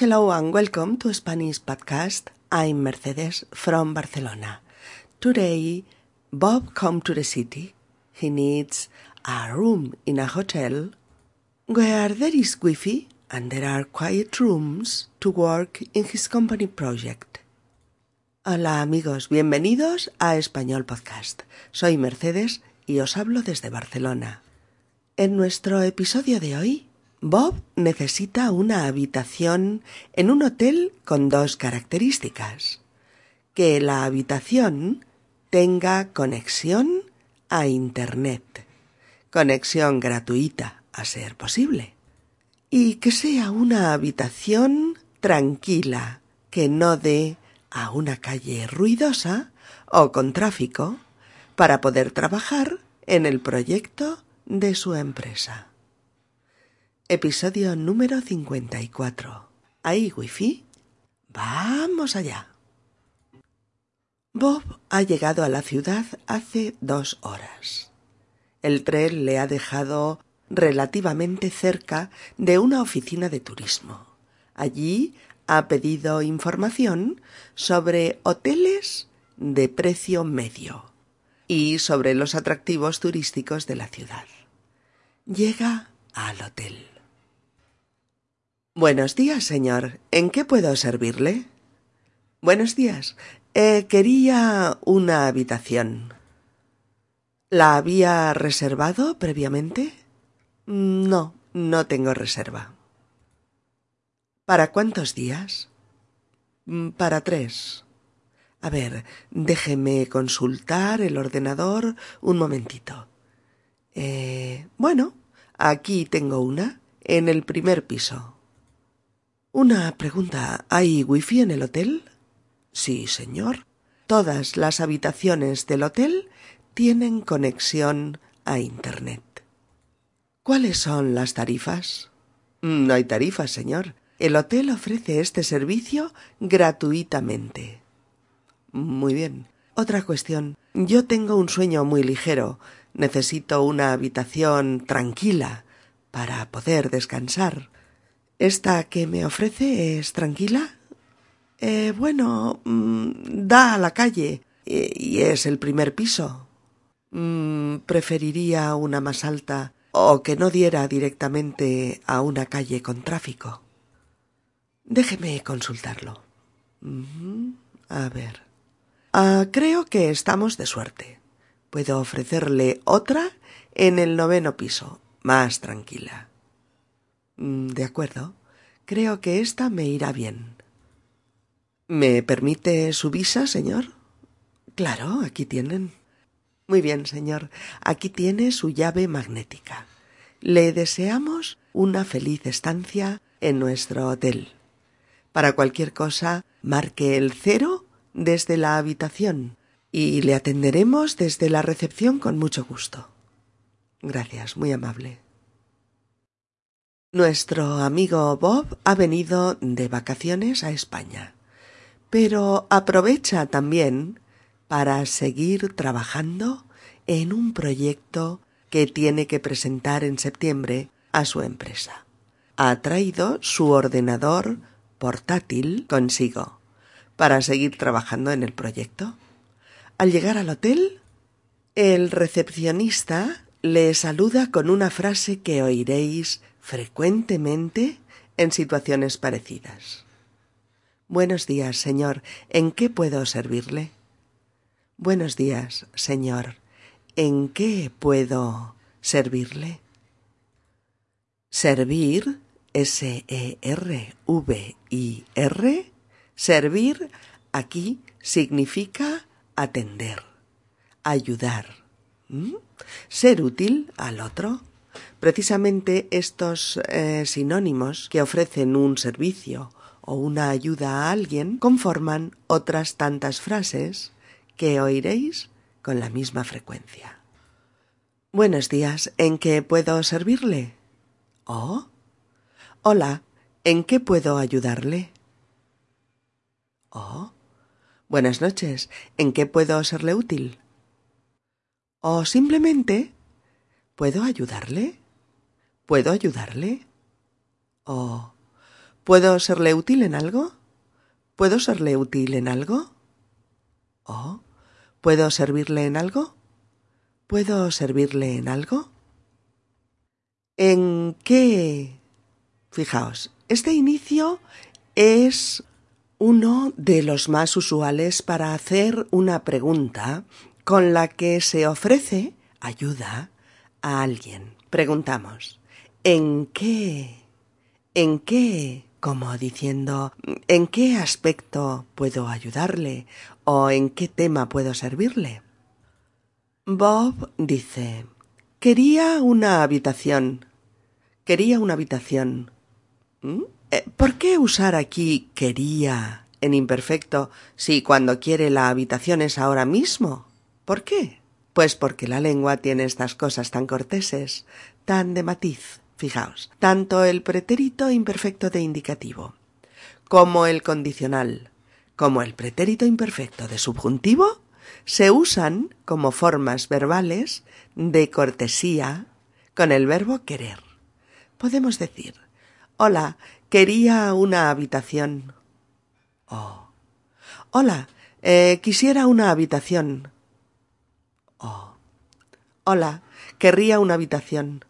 Hello and welcome to Spanish Podcast. I'm Mercedes from Barcelona. Today, Bob come to the city. He needs a room in a hotel where there is Wi-Fi and there are quiet rooms to work in his company project. Hola amigos, bienvenidos a Español Podcast. Soy Mercedes y os hablo desde Barcelona. En nuestro episodio de hoy, Bob necesita una habitación en un hotel con dos características. Que la habitación tenga conexión a Internet. Conexión gratuita, a ser posible. Y que sea una habitación tranquila, que no dé a una calle ruidosa o con tráfico para poder trabajar en el proyecto de su empresa. Episodio número 54. ¿Hay wifi? Vamos allá. Bob ha llegado a la ciudad hace dos horas. El tren le ha dejado relativamente cerca de una oficina de turismo. Allí ha pedido información sobre hoteles de precio medio y sobre los atractivos turísticos de la ciudad. Llega al hotel. Buenos días, señor. ¿En qué puedo servirle? Buenos días. Eh, quería una habitación. ¿La había reservado previamente? No, no tengo reserva. ¿Para cuántos días? Para tres. A ver, déjeme consultar el ordenador un momentito. Eh, bueno, aquí tengo una, en el primer piso. Una pregunta. ¿Hay wifi en el hotel? Sí, señor. Todas las habitaciones del hotel tienen conexión a Internet. ¿Cuáles son las tarifas? No hay tarifas, señor. El hotel ofrece este servicio gratuitamente. Muy bien. Otra cuestión. Yo tengo un sueño muy ligero. Necesito una habitación tranquila para poder descansar. ¿Esta que me ofrece es tranquila? Eh, bueno, mm, da a la calle y es el primer piso. Mm, preferiría una más alta o que no diera directamente a una calle con tráfico. Déjeme consultarlo. A ver. Ah, creo que estamos de suerte. Puedo ofrecerle otra en el noveno piso, más tranquila. Mm, de acuerdo. Creo que esta me irá bien. ¿Me permite su visa, señor? Claro, aquí tienen. Muy bien, señor. Aquí tiene su llave magnética. Le deseamos una feliz estancia en nuestro hotel. Para cualquier cosa, marque el cero desde la habitación y le atenderemos desde la recepción con mucho gusto. Gracias, muy amable. Nuestro amigo Bob ha venido de vacaciones a España, pero aprovecha también para seguir trabajando en un proyecto que tiene que presentar en septiembre a su empresa. Ha traído su ordenador portátil consigo para seguir trabajando en el proyecto. Al llegar al hotel, el recepcionista le saluda con una frase que oiréis frecuentemente en situaciones parecidas. Buenos días, señor. ¿En qué puedo servirle? Buenos días, señor. ¿En qué puedo servirle? Servir, S-E-R-V-I-R, servir aquí significa atender, ayudar, ser útil al otro Precisamente estos eh, sinónimos que ofrecen un servicio o una ayuda a alguien conforman otras tantas frases que oiréis con la misma frecuencia. Buenos días, ¿en qué puedo servirle? Oh. Hola, ¿en qué puedo ayudarle? Oh. Buenas noches, ¿en qué puedo serle útil? O simplemente, ¿puedo ayudarle? ¿Puedo ayudarle? Oh, ¿Puedo serle útil en algo? ¿Puedo serle útil en algo? ¿Oh? ¿Puedo servirle en algo? ¿Puedo servirle en algo? ¿En qué? Fijaos, este inicio es uno de los más usuales para hacer una pregunta con la que se ofrece ayuda a alguien. Preguntamos, ¿en qué? ¿En qué? como diciendo ¿en qué aspecto puedo ayudarle? o ¿en qué tema puedo servirle? Bob dice Quería una habitación. Quería una habitación. ¿Mm? Eh, ¿Por qué usar aquí quería en imperfecto si cuando quiere la habitación es ahora mismo? ¿Por qué? Pues porque la lengua tiene estas cosas tan corteses, tan de matiz. Fijaos, tanto el pretérito imperfecto de indicativo como el condicional, como el pretérito imperfecto de subjuntivo, se usan como formas verbales de cortesía con el verbo querer. Podemos decir, hola, quería una habitación. Oh. Hola, eh, quisiera una habitación. Oh. Hola, querría una habitación.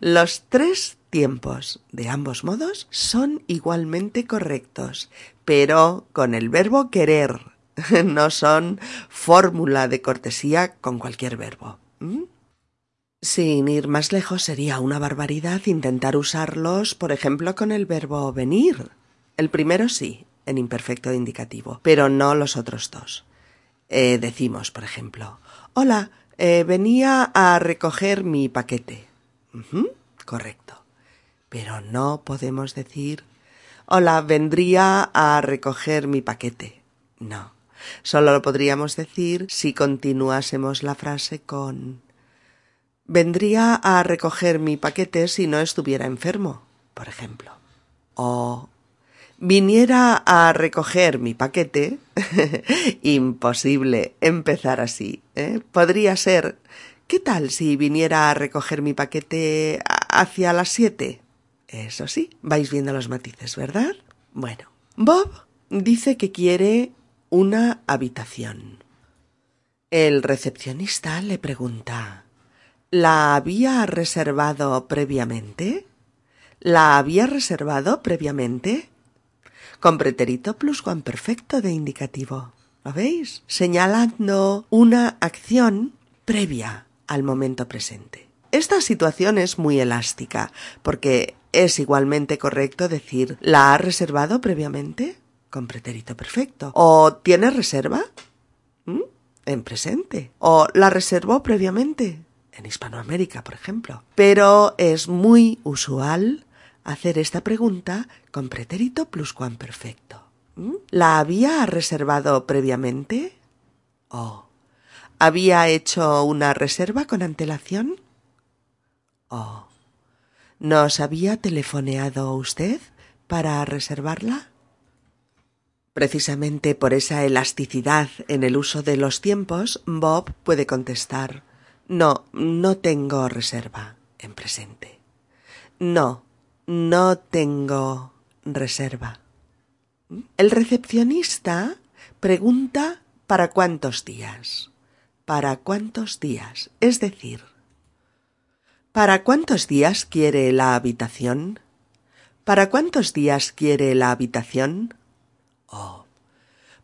Los tres tiempos de ambos modos son igualmente correctos, pero con el verbo querer. No son fórmula de cortesía con cualquier verbo. ¿Mm? Sin ir más lejos, sería una barbaridad intentar usarlos, por ejemplo, con el verbo venir. El primero sí, en imperfecto indicativo, pero no los otros dos. Eh, decimos, por ejemplo, Hola, eh, venía a recoger mi paquete. correcto. Pero no podemos decir Hola, vendría a recoger mi paquete. No. Solo lo podríamos decir si continuásemos la frase con Vendría a recoger mi paquete si no estuviera enfermo, por ejemplo. O viniera a recoger mi paquete, imposible empezar así. ¿eh? Podría ser, ¿qué tal si viniera a recoger mi paquete hacia las siete? Eso sí, vais viendo los matices, ¿verdad? Bueno, Bob dice que quiere una habitación. El recepcionista le pregunta ¿La había reservado previamente? ¿La había reservado previamente? Con pretérito pluscuamperfecto de indicativo. ¿Lo veis? Señalando una acción previa al momento presente. Esta situación es muy elástica, porque es igualmente correcto decir ¿la ha reservado previamente? con pretérito perfecto. ¿O tiene reserva? ¿Mm? En presente. ¿O la reservó previamente? En Hispanoamérica, por ejemplo. Pero es muy usual hacer esta pregunta con pretérito pluscuamperfecto. ¿Mm? ¿La había reservado previamente? ¿O había hecho una reserva con antelación? ¿O nos había telefoneado usted para reservarla? Precisamente por esa elasticidad en el uso de los tiempos, Bob puede contestar No, no tengo reserva en presente. No, no tengo reserva. El recepcionista pregunta ¿para cuántos días? ¿Para cuántos días? Es decir, ¿para cuántos días quiere la habitación? ¿Para cuántos días quiere la habitación? Oh,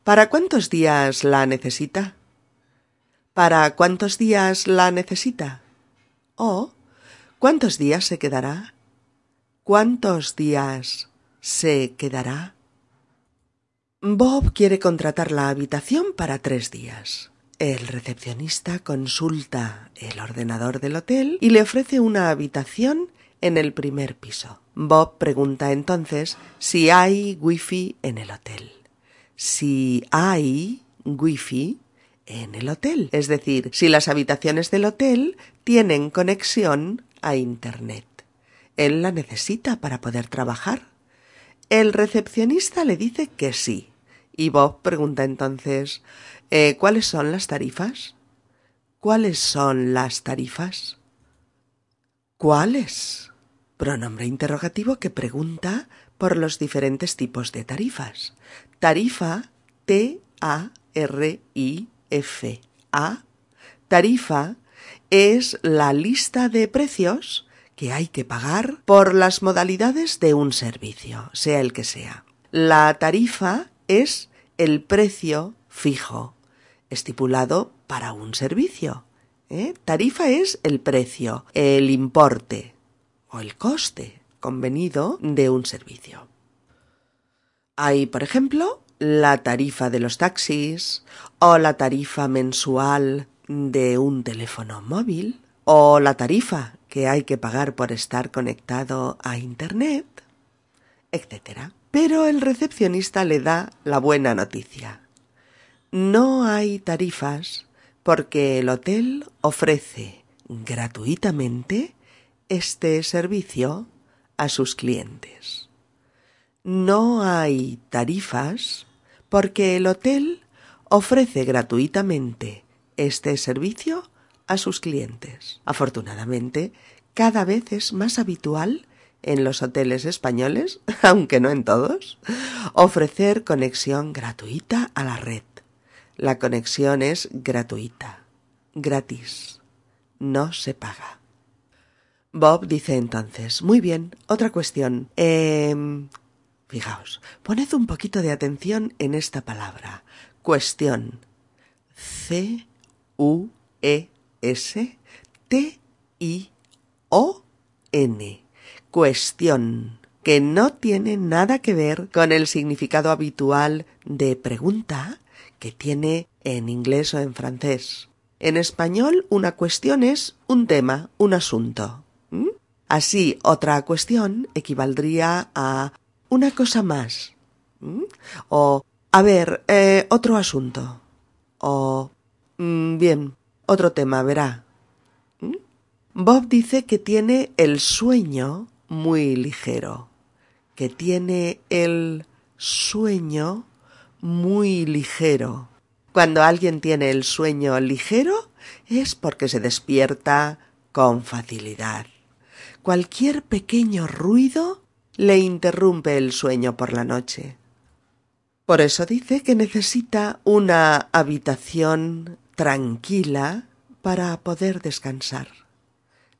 ¿para cuántos días la necesita? ¿Para cuántos días la necesita? Oh, ¿cuántos días se quedará? ¿Cuántos días se quedará? Bob quiere contratar la habitación para tres días. El recepcionista consulta el ordenador del hotel y le ofrece una habitación en el primer piso. Bob pregunta entonces si hay wifi en el hotel. Si hay wifi en el hotel, es decir, si las habitaciones del hotel tienen conexión a Internet. Él la necesita para poder trabajar. El recepcionista le dice que sí. Y Bob pregunta entonces eh, ¿Cuáles son las tarifas? ¿Cuáles son las tarifas? ¿Cuáles? pronombre interrogativo que pregunta por los diferentes tipos de tarifas. Tarifa, T-A-R-I-F-A. Tarifa es la lista de precios que hay que pagar por las modalidades de un servicio, sea el que sea. La tarifa es el precio fijo, estipulado para un servicio. ¿eh? Tarifa es el precio, el importe o el coste convenido de un servicio. Hay, por ejemplo, la tarifa de los taxis o la tarifa mensual de un teléfono móvil o la tarifa que hay que pagar por estar conectado a Internet, etc. Pero el recepcionista le da la buena noticia. No hay tarifas porque el hotel ofrece gratuitamente este servicio a sus clientes. No hay tarifas porque el hotel ofrece gratuitamente este servicio a sus clientes. Afortunadamente, cada vez es más habitual en los hoteles españoles, aunque no en todos, ofrecer conexión gratuita a la red. La conexión es gratuita, gratis, no se paga. Bob dice entonces, muy bien, otra cuestión. Eh, fijaos, poned un poquito de atención en esta palabra. Cuestión. C-U-E S T I O N. Cuestión que no tiene nada que ver con el significado habitual de pregunta que tiene en inglés o en francés. En español una cuestión es un tema, un asunto. ¿Mm? Así, otra cuestión equivaldría a una cosa más. ¿Mm? O, a ver, eh, otro asunto. O, mm, bien, otro tema, verá. ¿Mm? Bob dice que tiene el sueño muy ligero, que tiene el sueño muy ligero. Cuando alguien tiene el sueño ligero es porque se despierta con facilidad. Cualquier pequeño ruido le interrumpe el sueño por la noche. Por eso dice que necesita una habitación tranquila para poder descansar.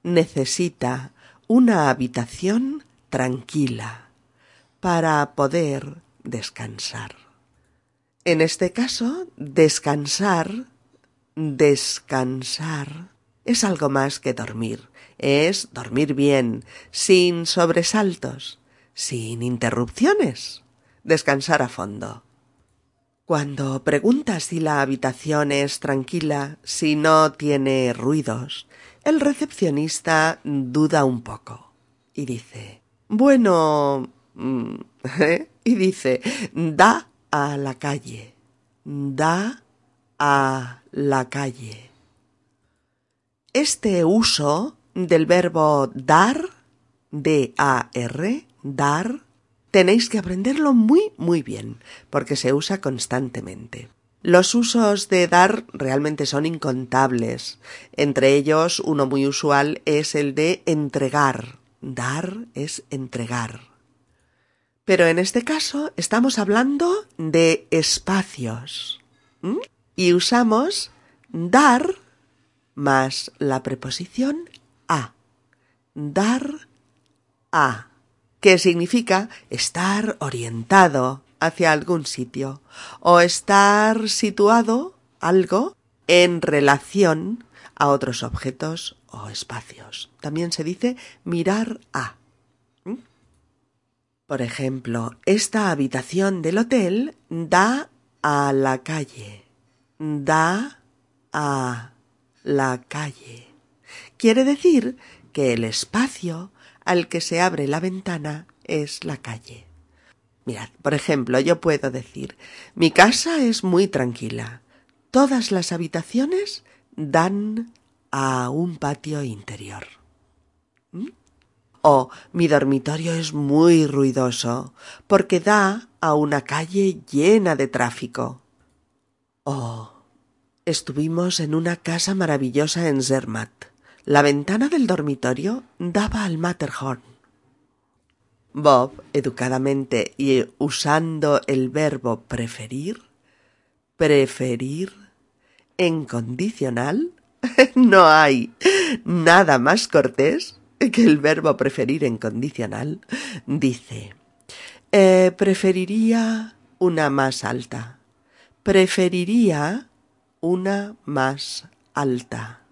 Necesita una habitación tranquila para poder descansar. En este caso, descansar, descansar, es algo más que dormir. Es dormir bien, sin sobresaltos, sin interrupciones. Descansar a fondo. Cuando preguntas si la habitación es tranquila, si no tiene ruidos, el recepcionista duda un poco y dice, bueno, mm, ¿eh? y dice, da a la calle, da a la calle. Este uso del verbo dar, D-A-R, dar, Tenéis que aprenderlo muy, muy bien, porque se usa constantemente. Los usos de dar realmente son incontables. Entre ellos, uno muy usual es el de entregar. Dar es entregar. Pero en este caso estamos hablando de espacios. Y usamos dar más la preposición a. Dar a que significa estar orientado hacia algún sitio o estar situado algo en relación a otros objetos o espacios. También se dice mirar a. ¿Mm? Por ejemplo, esta habitación del hotel da a la calle. Da a la calle. Quiere decir que el espacio al que se abre la ventana es la calle. Mirad, por ejemplo, yo puedo decir, mi casa es muy tranquila. Todas las habitaciones dan a un patio interior. ¿Mm? O mi dormitorio es muy ruidoso porque da a una calle llena de tráfico. O estuvimos en una casa maravillosa en Zermatt la ventana del dormitorio daba al Matterhorn. Bob, educadamente y usando el verbo preferir, preferir, en condicional, no hay nada más cortés que el verbo preferir en condicional, dice, eh, preferiría una más alta, preferiría una más alta.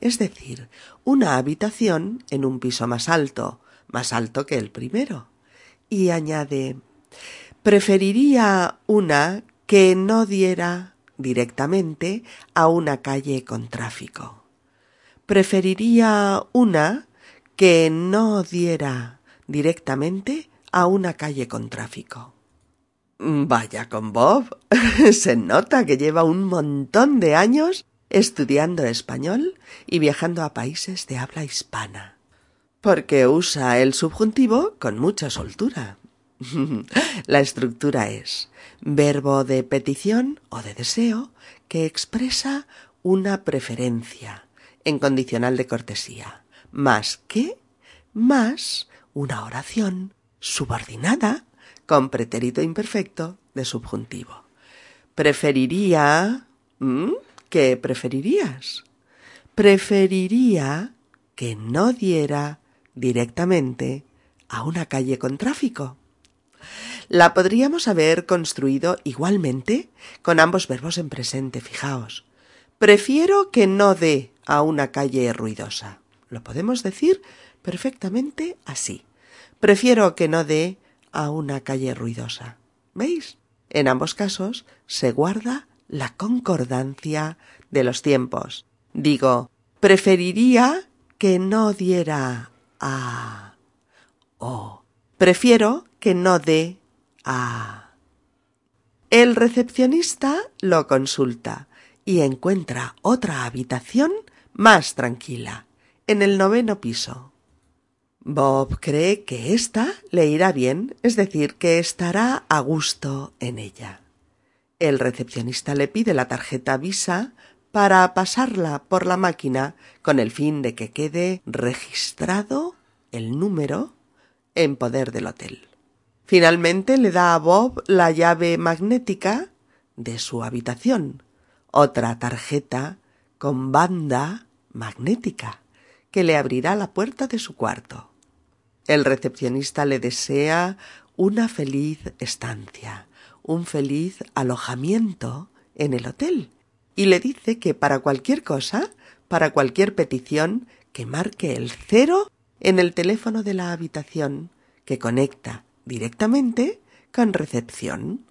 Es decir, una habitación en un piso más alto, más alto que el primero. Y añade, preferiría una que no diera directamente a una calle con tráfico. Preferiría una que no diera directamente a una calle con tráfico. Vaya con Bob. Se nota que lleva un montón de años estudiando español y viajando a países de habla hispana. Porque usa el subjuntivo con mucha soltura. La estructura es verbo de petición o de deseo que expresa una preferencia en condicional de cortesía, más que más una oración subordinada con pretérito imperfecto de subjuntivo. Preferiría... ¿Qué preferirías? Preferiría que no diera directamente a una calle con tráfico. La podríamos haber construido igualmente con ambos verbos en presente, fijaos. Prefiero que no dé a una calle ruidosa. Lo podemos decir perfectamente así. Prefiero que no dé a una calle ruidosa. ¿Veis? En ambos casos se guarda la concordancia de los tiempos. Digo, preferiría que no diera a o prefiero que no dé a. El recepcionista lo consulta y encuentra otra habitación más tranquila, en el noveno piso. Bob cree que ésta le irá bien, es decir, que estará a gusto en ella. El recepcionista le pide la tarjeta Visa para pasarla por la máquina con el fin de que quede registrado el número en poder del hotel. Finalmente le da a Bob la llave magnética de su habitación, otra tarjeta con banda magnética que le abrirá la puerta de su cuarto. El recepcionista le desea una feliz estancia, un feliz alojamiento en el hotel y le dice que para cualquier cosa, para cualquier petición, que marque el cero en el teléfono de la habitación que conecta directamente con recepción.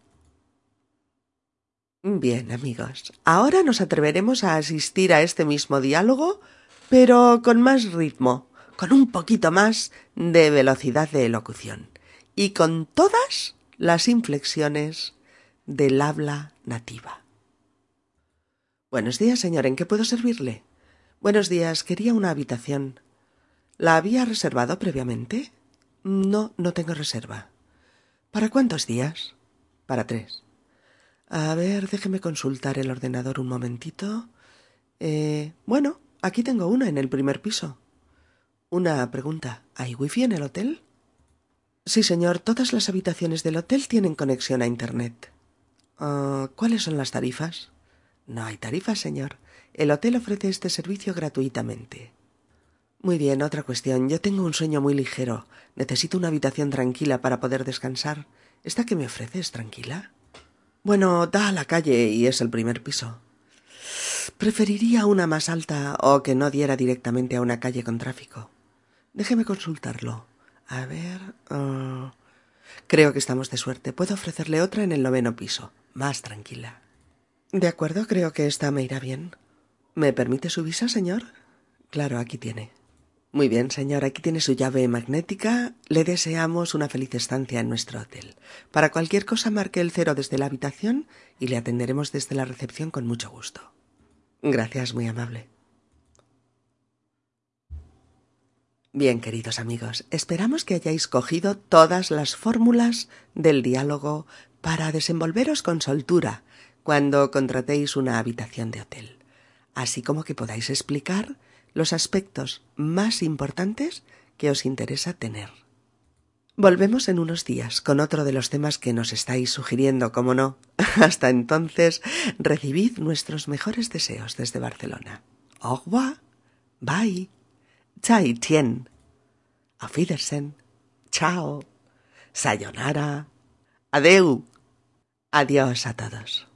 Bien, amigos, ahora nos atreveremos a asistir a este mismo diálogo, pero con más ritmo, con un poquito más de velocidad de elocución y con todas las inflexiones del habla nativa. Buenos días, señor. ¿En qué puedo servirle? Buenos días. Quería una habitación. ¿La había reservado previamente? No, no tengo reserva. ¿Para cuántos días? Para tres. A ver, déjeme consultar el ordenador un momentito. Eh, bueno, aquí tengo una en el primer piso. Una pregunta. ¿Hay wifi en el hotel? Sí, señor. Todas las habitaciones del hotel tienen conexión a Internet. Ah, ¿Cuáles son las tarifas? No hay tarifas, señor. El hotel ofrece este servicio gratuitamente. Muy bien, otra cuestión. Yo tengo un sueño muy ligero. Necesito una habitación tranquila para poder descansar. ¿Esta que me ofreces tranquila? Bueno, da a la calle y es el primer piso. Preferiría una más alta o que no diera directamente a una calle con tráfico. Déjeme consultarlo. A ver. Ah, creo que estamos de suerte. Puedo ofrecerle otra en el noveno piso, más tranquila. De acuerdo, creo que esta me irá bien. ¿Me permite su visa, señor? Claro, aquí tiene. Muy bien, señor, aquí tiene su llave magnética. Le deseamos una feliz estancia en nuestro hotel. Para cualquier cosa marque el cero desde la habitación y le atenderemos desde la recepción con mucho gusto. Gracias, muy amable. Bien, queridos amigos, esperamos que hayáis cogido todas las fórmulas del diálogo para desenvolveros con soltura cuando contratéis una habitación de hotel, así como que podáis explicar los aspectos más importantes que os interesa tener. Volvemos en unos días con otro de los temas que nos estáis sugiriendo, como no. Hasta entonces, recibid nuestros mejores deseos desde Barcelona. Au revoir. Bye. Chai Tien. Auf Wiedersehen. Chao. Sayonara. Adeu. Adiós a todos.